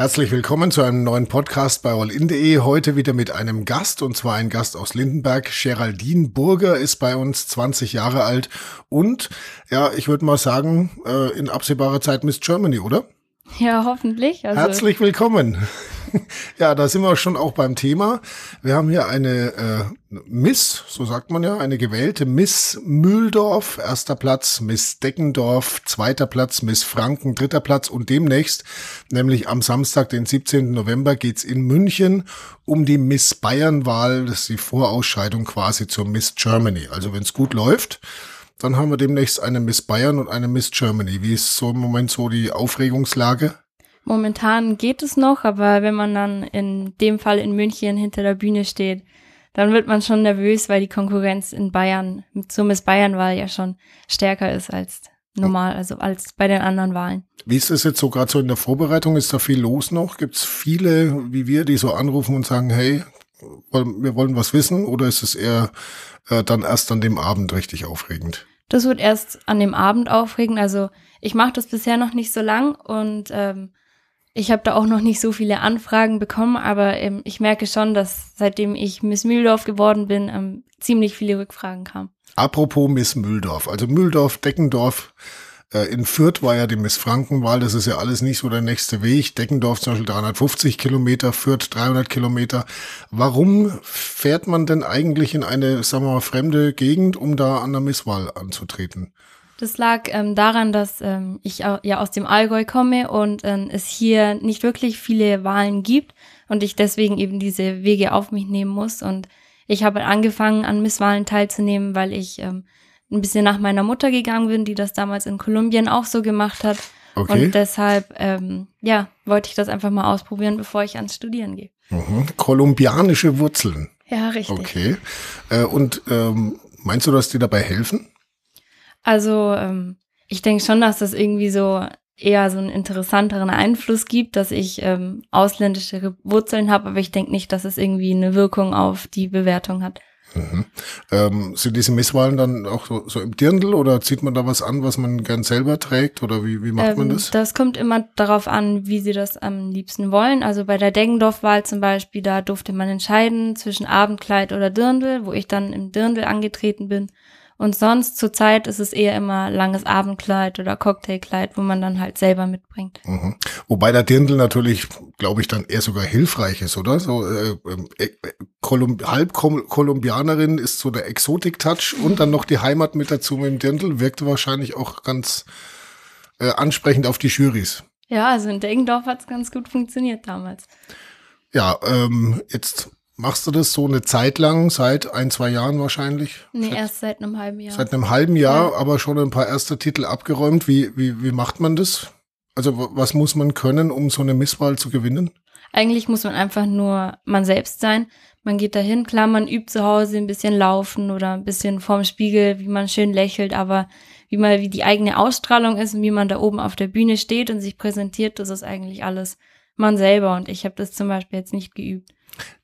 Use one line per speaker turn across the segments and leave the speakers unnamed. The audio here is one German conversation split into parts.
Herzlich willkommen zu einem neuen Podcast bei allin.de. Heute wieder mit einem Gast und zwar ein Gast aus Lindenberg. Geraldine Burger ist bei uns 20 Jahre alt und ja, ich würde mal sagen, äh, in absehbarer Zeit Miss Germany, oder?
Ja, hoffentlich.
Also Herzlich willkommen. ja, da sind wir schon auch beim Thema. Wir haben hier eine äh, Miss, so sagt man ja, eine gewählte Miss Mühldorf, erster Platz, Miss Deckendorf, zweiter Platz, Miss Franken, dritter Platz und demnächst, nämlich am Samstag, den 17. November, geht's in München um die Miss Bayern-Wahl. Das ist die Vorausscheidung quasi zur Miss Germany. Also wenn es gut läuft, dann haben wir demnächst eine Miss Bayern und eine Miss Germany. Wie ist so im Moment so die Aufregungslage?
Momentan geht es noch, aber wenn man dann in dem Fall in München hinter der Bühne steht, dann wird man schon nervös, weil die Konkurrenz in Bayern zur Miss Bayern-Wahl ja schon stärker ist als normal, also als bei den anderen Wahlen.
Wie ist es jetzt so gerade so in der Vorbereitung? Ist da viel los noch? Gibt es viele wie wir, die so anrufen und sagen, hey, wir wollen was wissen? Oder ist es eher äh, dann erst an dem Abend richtig aufregend?
Das wird erst an dem Abend aufregend. Also ich mache das bisher noch nicht so lang und ähm, ich habe da auch noch nicht so viele Anfragen bekommen, aber ähm, ich merke schon, dass seitdem ich Miss Mühldorf geworden bin, ähm, ziemlich viele Rückfragen kamen.
Apropos Miss Mühldorf, also Mühldorf, Deckendorf, äh, in Fürth war ja die Miss Frankenwahl, das ist ja alles nicht so der nächste Weg. Deckendorf zum Beispiel 350 Kilometer, Fürth 300 Kilometer. Warum fährt man denn eigentlich in eine, sagen wir mal, fremde Gegend, um da an der Misswahl anzutreten?
Das lag ähm, daran, dass ähm, ich ja aus dem Allgäu komme und ähm, es hier nicht wirklich viele Wahlen gibt und ich deswegen eben diese Wege auf mich nehmen muss. Und ich habe angefangen, an Misswahlen teilzunehmen, weil ich ähm, ein bisschen nach meiner Mutter gegangen bin, die das damals in Kolumbien auch so gemacht hat. Okay. Und deshalb, ähm, ja, wollte ich das einfach mal ausprobieren, bevor ich ans Studieren gehe.
Mhm. Kolumbianische Wurzeln.
Ja, richtig.
Okay. Äh, und ähm, meinst du, dass die dabei helfen?
Also, ähm, ich denke schon, dass das irgendwie so eher so einen interessanteren Einfluss gibt, dass ich ähm, ausländische Wurzeln habe, aber ich denke nicht, dass es irgendwie eine Wirkung auf die Bewertung hat.
Mhm. Ähm, sind diese Misswahlen dann auch so, so, im Dirndl oder zieht man da was an, was man gern selber trägt oder wie, wie macht ähm, man das?
Das kommt immer darauf an, wie sie das am liebsten wollen. Also bei der Deggendorf-Wahl zum Beispiel, da durfte man entscheiden zwischen Abendkleid oder Dirndl, wo ich dann im Dirndl angetreten bin. Und sonst zur Zeit ist es eher immer langes Abendkleid oder Cocktailkleid, wo man dann halt selber mitbringt.
Mhm. Wobei der Dirndl natürlich, glaube ich, dann eher sogar hilfreich ist, oder? So äh, äh, Kolumb halb Kolumbianerin ist so der Exotik-Touch und dann noch die Heimat mit dazu mit dem Dirndl wirkte wahrscheinlich auch ganz äh, ansprechend auf die Jurys.
Ja, also in Deggendorf hat es ganz gut funktioniert damals.
Ja, ähm, jetzt Machst du das so eine Zeit lang, seit ein, zwei Jahren wahrscheinlich?
Nee, seit, erst seit einem halben Jahr.
Seit einem halben Jahr, ja. aber schon ein paar erste Titel abgeräumt. Wie, wie, wie macht man das? Also was muss man können, um so eine Misswahl zu gewinnen?
Eigentlich muss man einfach nur man selbst sein. Man geht dahin, klar, man übt zu Hause ein bisschen laufen oder ein bisschen vorm Spiegel, wie man schön lächelt, aber wie mal wie die eigene Ausstrahlung ist und wie man da oben auf der Bühne steht und sich präsentiert, das ist eigentlich alles man selber und ich habe das zum Beispiel jetzt nicht geübt.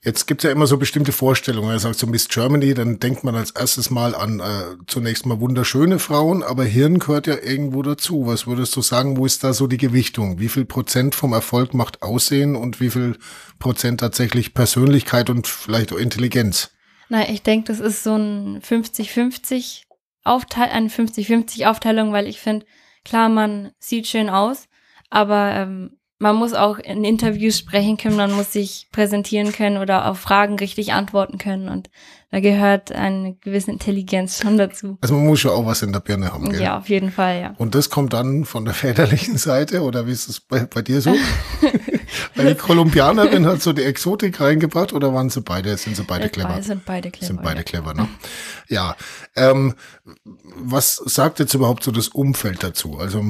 Jetzt gibt es ja immer so bestimmte Vorstellungen. Er sagt so Miss Germany, dann denkt man als erstes mal an äh, zunächst mal wunderschöne Frauen, aber Hirn gehört ja irgendwo dazu. Was würdest du sagen, wo ist da so die Gewichtung? Wie viel Prozent vom Erfolg macht Aussehen und wie viel Prozent tatsächlich Persönlichkeit und vielleicht auch Intelligenz?
Na, ich denke, das ist so ein 50-50 Aufteil, eine 50-50 Aufteilung, weil ich finde, klar, man sieht schön aus, aber ähm, man muss auch in Interviews sprechen können, man muss sich präsentieren können oder auf Fragen richtig antworten können. Und da gehört eine gewisse Intelligenz schon dazu.
Also man muss schon auch was in der Birne haben, gell?
Ja, auf jeden Fall, ja.
Und das kommt dann von der väterlichen Seite oder wie ist es bei, bei dir so? Weil die Kolumbianerin hat so die Exotik reingebracht oder waren sie beide, sind sie beide clever?
Sind beide clever.
Sind beide ja. clever, ne? Ja. Ähm, was sagt jetzt überhaupt so das Umfeld dazu? Also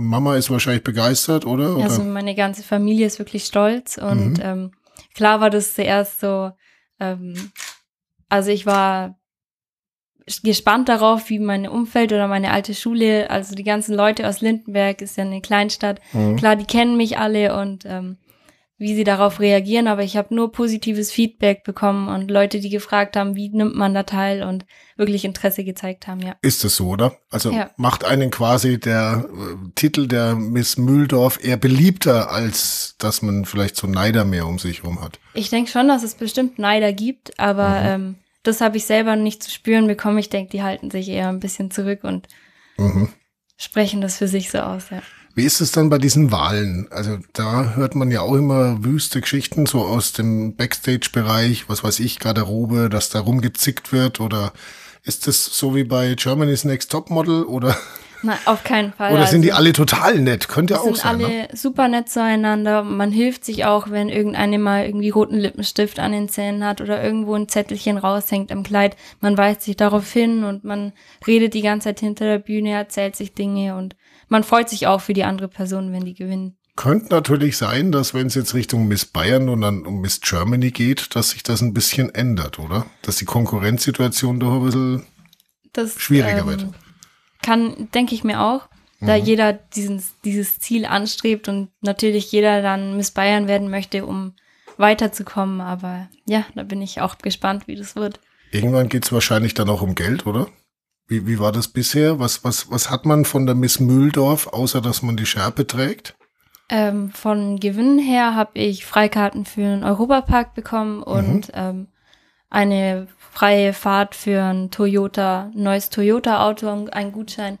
Mama ist wahrscheinlich begeistert, oder? oder?
Also meine ganze Familie ist wirklich stolz und mhm. ähm, klar war das zuerst so, ähm, also ich war gespannt darauf, wie mein Umfeld oder meine alte Schule, also die ganzen Leute aus Lindenberg ist ja eine Kleinstadt, mhm. klar, die kennen mich alle und ähm, wie sie darauf reagieren, aber ich habe nur positives Feedback bekommen und Leute, die gefragt haben, wie nimmt man da teil und wirklich Interesse gezeigt haben, ja.
Ist es so, oder? Also ja. macht einen quasi der äh, Titel der Miss Mühldorf eher beliebter, als dass man vielleicht so Neider mehr um sich herum hat?
Ich denke schon, dass es bestimmt Neider gibt, aber mhm. ähm, das habe ich selber nicht zu spüren bekommen. Ich denke, die halten sich eher ein bisschen zurück und mhm. sprechen das für sich so aus, ja.
Wie ist es dann bei diesen Wahlen? Also da hört man ja auch immer wüste Geschichten so aus dem Backstage-Bereich, was weiß ich, Garderobe, dass da rumgezickt wird oder ist das so wie bei Germany's Next Top Model oder?
Nein, auf keinen Fall.
Oder sind also, die alle total nett? Könnte ja auch sein.
sind alle
ne?
super nett zueinander. Man hilft sich auch, wenn irgendeine mal irgendwie roten Lippenstift an den Zähnen hat oder irgendwo ein Zettelchen raushängt am Kleid. Man weist sich darauf hin und man redet die ganze Zeit hinter der Bühne, erzählt sich Dinge und man freut sich auch für die andere Person, wenn die gewinnen.
Könnte natürlich sein, dass wenn es jetzt Richtung Miss Bayern und dann um Miss Germany geht, dass sich das ein bisschen ändert, oder? Dass die Konkurrenzsituation doch ein bisschen das, schwieriger ähm, wird.
Kann, denke ich mir auch, da mhm. jeder diesen, dieses Ziel anstrebt und natürlich jeder dann Miss Bayern werden möchte, um weiterzukommen. Aber ja, da bin ich auch gespannt, wie das wird.
Irgendwann geht es wahrscheinlich dann auch um Geld, oder? Wie, wie war das bisher? Was, was, was hat man von der Miss Mühldorf, außer dass man die Schärpe trägt?
Ähm, von Gewinnen her habe ich Freikarten für einen Europapark bekommen und mhm. ähm, eine freie Fahrt für ein Toyota, neues Toyota-Auto und einen Gutschein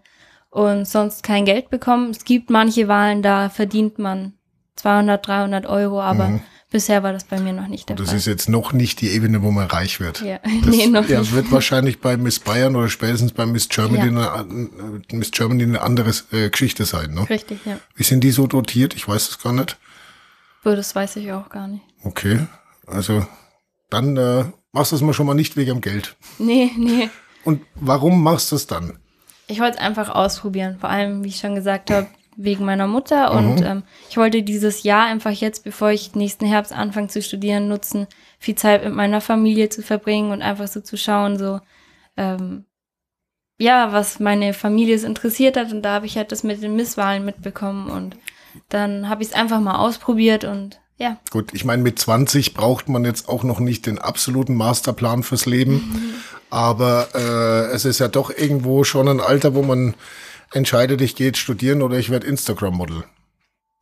und sonst kein Geld bekommen. Es gibt manche Wahlen, da verdient man 200, 300 Euro, aber mhm. Bisher war das bei mir noch nicht der
das
Fall.
Das ist jetzt noch nicht die Ebene, wo man reich wird.
Ja, das, nee, noch
ja, nicht. wird wahrscheinlich bei Miss Bayern oder spätestens bei Miss Germany, ja. eine, Miss Germany eine andere äh, Geschichte sein. Ne?
Richtig, ja.
Wie sind die so dotiert? Ich weiß es gar nicht.
Das weiß ich auch gar nicht.
Okay, also dann äh, machst du es mal schon mal nicht wegen dem Geld.
Nee, nee.
Und warum machst du es dann?
Ich wollte es einfach ausprobieren. Vor allem, wie ich schon gesagt habe, wegen meiner Mutter und mhm. ähm, ich wollte dieses Jahr einfach jetzt, bevor ich nächsten Herbst anfange zu studieren, nutzen, viel Zeit mit meiner Familie zu verbringen und einfach so zu schauen, so ähm, ja, was meine Familie so interessiert hat und da habe ich halt das mit den Misswahlen mitbekommen und dann habe ich es einfach mal ausprobiert und ja.
Gut, ich meine, mit 20 braucht man jetzt auch noch nicht den absoluten Masterplan fürs Leben, mhm. aber äh, es ist ja doch irgendwo schon ein Alter, wo man entscheide dich, gehe jetzt studieren oder ich werde Instagram-Model.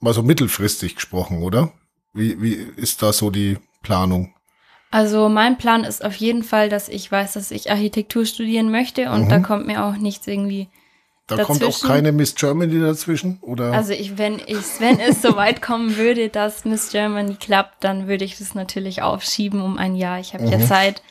Mal so mittelfristig gesprochen, oder? Wie, wie ist da so die Planung?
Also mein Plan ist auf jeden Fall, dass ich weiß, dass ich Architektur studieren möchte und mhm. da kommt mir auch nichts irgendwie.
Da dazwischen. kommt auch keine Miss Germany dazwischen, oder?
Also ich, wenn ich, wenn es so weit kommen würde, dass Miss Germany klappt, dann würde ich das natürlich aufschieben um ein Jahr. Ich habe mhm. ja Zeit.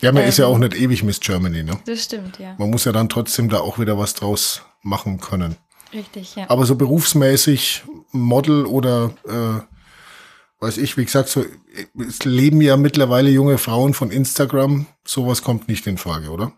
Ja, man ähm, ist ja ähm, auch nicht ewig Miss Germany, ne?
Das stimmt, ja.
Man muss ja dann trotzdem da auch wieder was draus machen können.
Richtig, ja.
Aber so berufsmäßig Model oder äh, weiß ich, wie gesagt, so es leben ja mittlerweile junge Frauen von Instagram. Sowas kommt nicht in Frage, oder?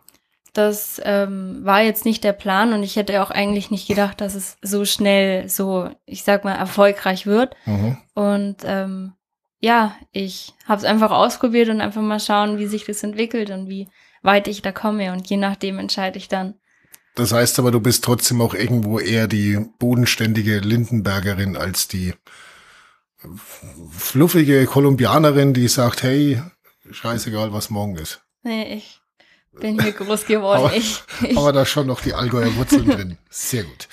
Das ähm, war jetzt nicht der Plan und ich hätte auch eigentlich nicht gedacht, dass es so schnell so, ich sag mal, erfolgreich wird. Mhm. Und ähm, ja, ich habe es einfach ausprobiert und einfach mal schauen, wie sich das entwickelt und wie weit ich da komme. Und je nachdem entscheide ich dann.
Das heißt aber, du bist trotzdem auch irgendwo eher die bodenständige Lindenbergerin als die fluffige Kolumbianerin, die sagt, hey, scheißegal, was morgen ist.
Nee, ich bin hier groß geworden.
aber,
ich,
ich. aber da schon noch die Allgäuer Wurzeln drin. Sehr gut.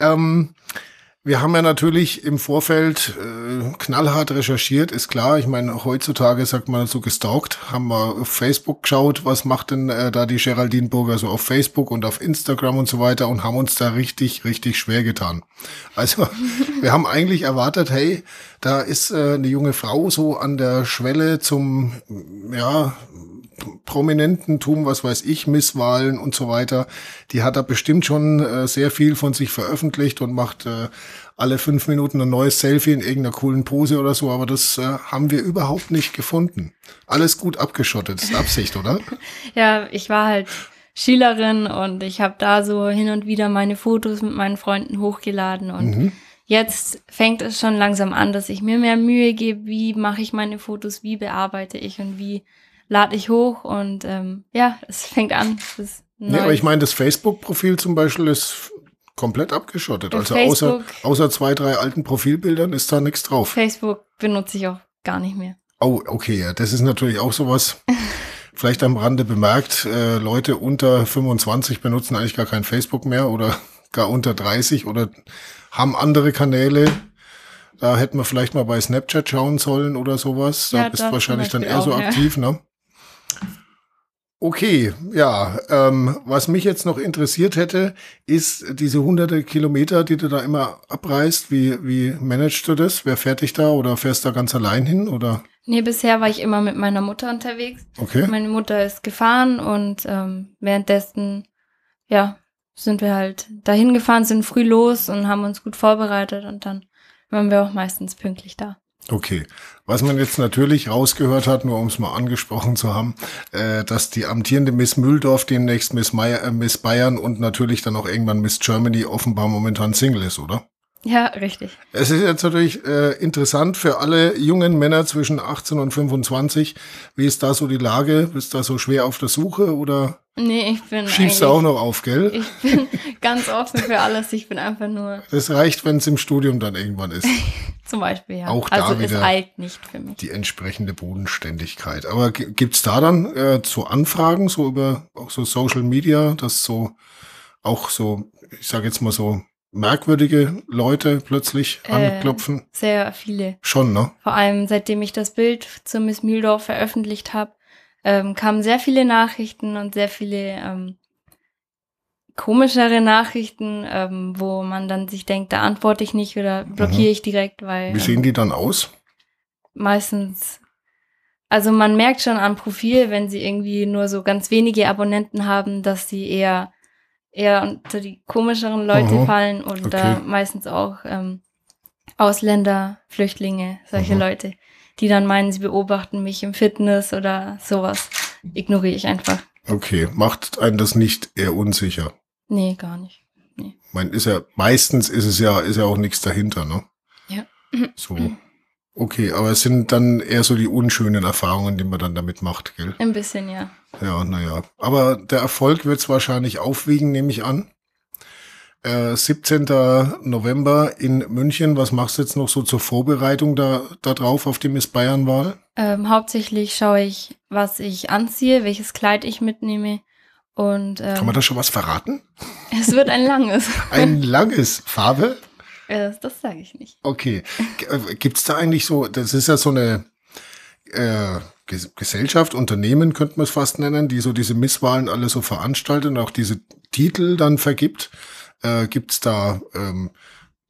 Ähm, wir haben ja natürlich im Vorfeld äh, knallhart recherchiert, ist klar. Ich meine, heutzutage sagt man so gestalkt, haben wir auf Facebook geschaut, was macht denn äh, da die Geraldine Burger so auf Facebook und auf Instagram und so weiter und haben uns da richtig, richtig schwer getan. Also wir haben eigentlich erwartet, hey, da ist äh, eine junge Frau so an der Schwelle zum, ja, Prominententum, was weiß ich, Misswahlen und so weiter. Die hat da bestimmt schon äh, sehr viel von sich veröffentlicht und macht äh, alle fünf Minuten ein neues Selfie in irgendeiner coolen Pose oder so, aber das äh, haben wir überhaupt nicht gefunden. Alles gut abgeschottet, das ist Absicht, oder?
ja, ich war halt Schülerin und ich habe da so hin und wieder meine Fotos mit meinen Freunden hochgeladen und mhm. jetzt fängt es schon langsam an, dass ich mir mehr Mühe gebe, wie mache ich meine Fotos, wie bearbeite ich und wie lade ich hoch und ähm, ja, es fängt an.
ja, aber ich meine, das Facebook-Profil zum Beispiel ist Komplett abgeschottet.
In
also außer,
Facebook-
außer zwei, drei alten Profilbildern ist da nichts drauf.
Facebook benutze ich auch gar nicht mehr.
Oh, okay, ja, das ist natürlich auch sowas. Vielleicht am Rande bemerkt, äh, Leute unter 25 benutzen eigentlich gar kein Facebook mehr oder gar unter 30 oder haben andere Kanäle. Da hätten wir vielleicht mal bei Snapchat schauen sollen oder sowas. Da
Ja,
bist du wahrscheinlich dann eher so
auch, ja.
aktiv, ne? Okay, ja, ähm, was mich jetzt noch interessiert hätte, ist diese hunderte Kilometer, die du da immer abreist. Wie, wie managst du das? Wer fährt dich da oder fährst du da ganz allein hin oder?
Nee, bisher war ich immer mit meiner Mutter unterwegs.
Okay.
Meine Mutter ist gefahren und ähm, währenddessen, ja, sind wir halt dahin gefahren, sind früh los und haben uns gut vorbereitet und dann waren wir auch meistens pünktlich da.
Okay. Was man jetzt natürlich rausgehört hat, nur um es mal angesprochen zu haben, äh, dass die amtierende Miss Mühldorf demnächst Miss, Meier, äh, Miss Bayern und natürlich dann auch irgendwann Miss Germany offenbar momentan Single ist, oder?
Ja, richtig.
Es ist jetzt natürlich äh, interessant für alle jungen Männer zwischen 18 und 25. Wie ist da so die Lage? Bist du da so schwer auf der Suche oder
Nee, ich bin
schiebst du auch noch auf, gell?
Ich bin ganz offen für alles. Ich bin einfach nur
Das reicht, wenn es im Studium dann irgendwann ist.
zum Beispiel, ja.
Auch da
also es
wieder-
eilt nicht für mich.
die entsprechende Bodenständigkeit. Aber gi- gibt's da dann äh, so Anfragen, so über auch so Social Media, dass so auch so, ich sage jetzt mal so merkwürdige Leute plötzlich
Äh.
anklopfen?
Sehr viele.
Schon, ne?
Vor allem seitdem ich das Bild zur Miss Mühldorf veröffentlicht habe, ähm, kamen sehr viele Nachrichten und sehr viele ähm, komischere Nachrichten, ähm, wo man dann sich denkt, da antworte ich nicht oder blockiere ich direkt, weil
Wie sehen
ähm,
die dann aus?
meistens, also man merkt schon am Profil, wenn sie irgendwie nur so ganz wenige Abonnenten haben, dass sie eher eher unter die komischeren Leute
Mhm.
fallen und da
Okay.
meistens auch ähm, Ausländer, Flüchtlinge, solche
Mhm.
Leute, die dann meinen, sie beobachten mich im Fitness oder sowas, ignoriere ich einfach.
Okay, macht einen das nicht eher unsicher?
Nee, gar nicht.
Ich meine, ist ja, meistens ist es ja, ist ja auch nichts dahinter, ne?
Ja.
So. Okay, aber es sind dann eher so die unschönen Erfahrungen, die man dann damit macht, gell?
Ein bisschen, ja.
Ja, naja. Aber der Erfolg wird es wahrscheinlich aufwiegen, nehme ich an. Äh, 17. November in München. Was machst du jetzt noch so zur Vorbereitung da, da drauf auf die Miss Bayern-Wahl?
Ähm, hauptsächlich schaue ich, was ich anziehe, welches Kleid ich mitnehme und ähm,
Kann man da schon was verraten?
es wird ein langes.
Ein langes Farbe?
Äh, das sage ich nicht.
Okay. Äh, Gibt's da eigentlich so, das ist ja so eine äh, Ges- Gesellschaft, Unternehmen könnte man es fast nennen, die so diese Misswahlen alle so veranstaltet und auch diese Titel dann vergibt. Äh, Gibt's da ähm,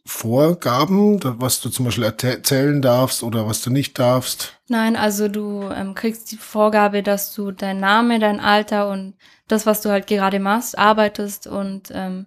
Vorgaben, was du zum Beispiel erzäh- erzählen darfst oder was du nicht darfst?
Nein, also du ähm, kriegst die Vorgabe, dass du dein Name, dein Alter und das, was du halt gerade machst, arbeitest und ähm,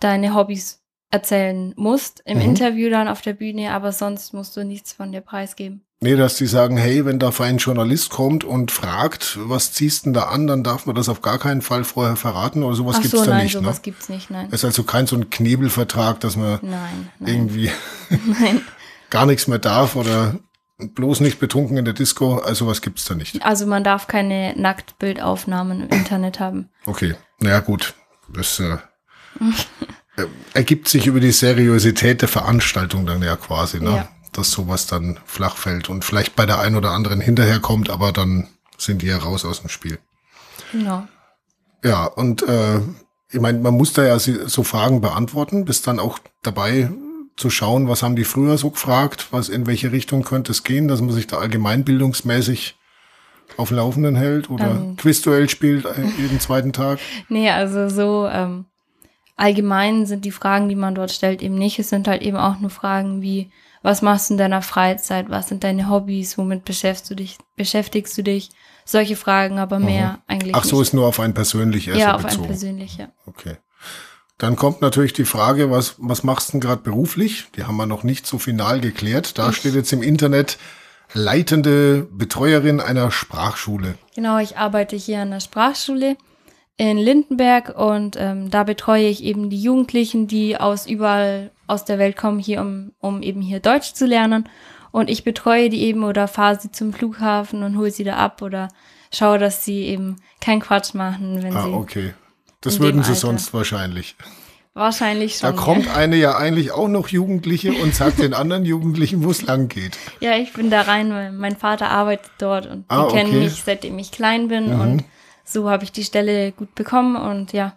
deine Hobbys erzählen musst im
Mhm.
Interview dann auf der Bühne, aber sonst musst du nichts von dir preisgeben.
Nee, dass die sagen, hey, wenn da ein Journalist kommt und fragt, was ziehst denn da an, dann darf man das auf gar keinen Fall vorher verraten oder sowas
Ach
gibt's
so,
da
nein,
nicht, ne?
sowas gibt's nicht, nein.
Es ist also kein so ein Knebelvertrag, dass man
Nein, nein,
irgendwie
nein.
gar nichts mehr darf oder bloß nicht betrunken in der Disco. Also was gibt's da nicht.
Also man darf keine Nacktbildaufnahmen im Internet haben.
Okay, naja gut. Das äh, äh, ergibt sich über die Seriosität der Veranstaltung dann ja quasi, ne?
Ja.
Dass sowas dann flach fällt und vielleicht bei der einen oder anderen hinterherkommt, aber dann sind die ja raus aus dem Spiel.
Genau.
Ja, und äh, ich meine, man muss da ja so Fragen beantworten, bist dann auch dabei zu schauen, was haben die früher so gefragt, was in welche Richtung könnte es gehen, dass man sich da allgemeinbildungsmäßig auf Laufenden hält oder
Ähm.
Quizduell spielt äh, jeden zweiten Tag.
Nee, also so ähm, allgemein sind die Fragen, die man dort stellt, eben nicht. Es sind halt eben auch nur Fragen wie, was machst du in deiner Freizeit, was sind deine Hobbys, womit beschäftigst du dich, beschäftigst du dich? Solche Fragen, aber mehr eigentlich
Mhm. Ach so,
nicht.
ist nur auf ein persönlich erst
ja, auf ein
bezogen.
persönlich, ja.
Okay. Dann kommt natürlich die Frage, was, was machst du denn gerade beruflich? Die haben wir noch nicht so final geklärt. Da steht jetzt im Internet leitende Betreuerin einer Sprachschule.
Genau, ich arbeite hier an der Sprachschule in Lindenberg und ähm, da betreue ich eben die Jugendlichen, die aus überall aus der Welt kommen, hier um, um eben hier Deutsch zu lernen. Und ich betreue die eben oder fahre sie zum Flughafen und hole sie da ab oder schaue, dass sie eben keinen Quatsch machen, wenn
Ah,
sie.
okay. Das würden sie
Alter.
sonst wahrscheinlich.
Wahrscheinlich schon.
Da kommt eine ja eigentlich auch noch Jugendliche und sagt den anderen Jugendlichen, wo es lang geht.
Ja, ich bin da rein, weil mein Vater arbeitet dort und
Ah,
die kennen
okay.
mich, seitdem ich klein bin. Und so habe ich die Stelle gut bekommen und ja,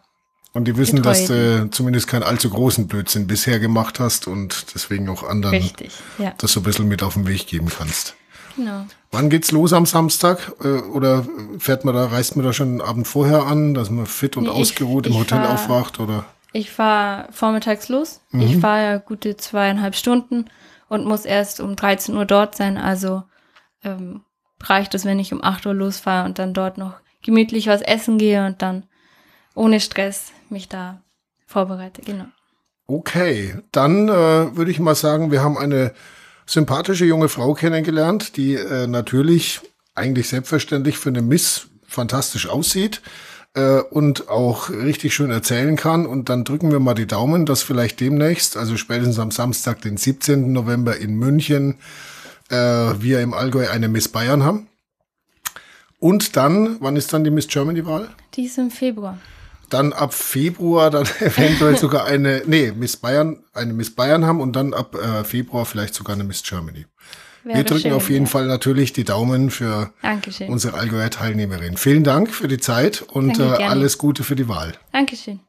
Und die wissen,
Getreue.
dass du zumindest keinen allzu großen Blödsinn bisher gemacht hast und deswegen auch anderen
richtig. Ja,
das so ein bisschen mit auf den Weg geben kannst.
genau.
Wann geht's los am Samstag? Äh, Oder fährt man da, reist man da schon einen Abend vorher an, dass man fit und
Nee, ich-
ausgeruht im
ich
Hotel
fahr-
aufwacht? Oder?
Ich fahre vormittags los. Ich fahre ja gute zweieinhalb Stunden und muss erst um 13 Uhr dort sein. Also ähm, reicht es, wenn ich um 8 Uhr losfahre und dann dort noch gemütlich was essen gehe und dann ohne Stress mich da vorbereite. Genau.
Okay, dann äh, würde ich mal sagen, wir haben eine sympathische junge Frau kennengelernt, die äh, natürlich eigentlich selbstverständlich für eine Miss fantastisch aussieht äh, und auch richtig schön erzählen kann. Und dann drücken wir mal die Daumen, dass vielleicht demnächst, also spätestens am Samstag, den 17. November in München, äh, wir im Allgäu eine Miss Bayern haben. Und dann, wann ist dann die Miss Germany-Wahl?
Die ist im Februar.
dann ab Februar dann eventuell sogar eine, nee, Miss Bayern, eine Miss Bayern haben und dann ab äh, Februar vielleicht sogar eine Miss Germany.
Wäre
Wir drücken
schön,
auf jeden
ja.
Fall natürlich die Daumen für
Dankeschön.
unsere Allgäuer Teilnehmerin. Vielen Dank für die Zeit und äh, alles Gute für die Wahl.
Dankeschön.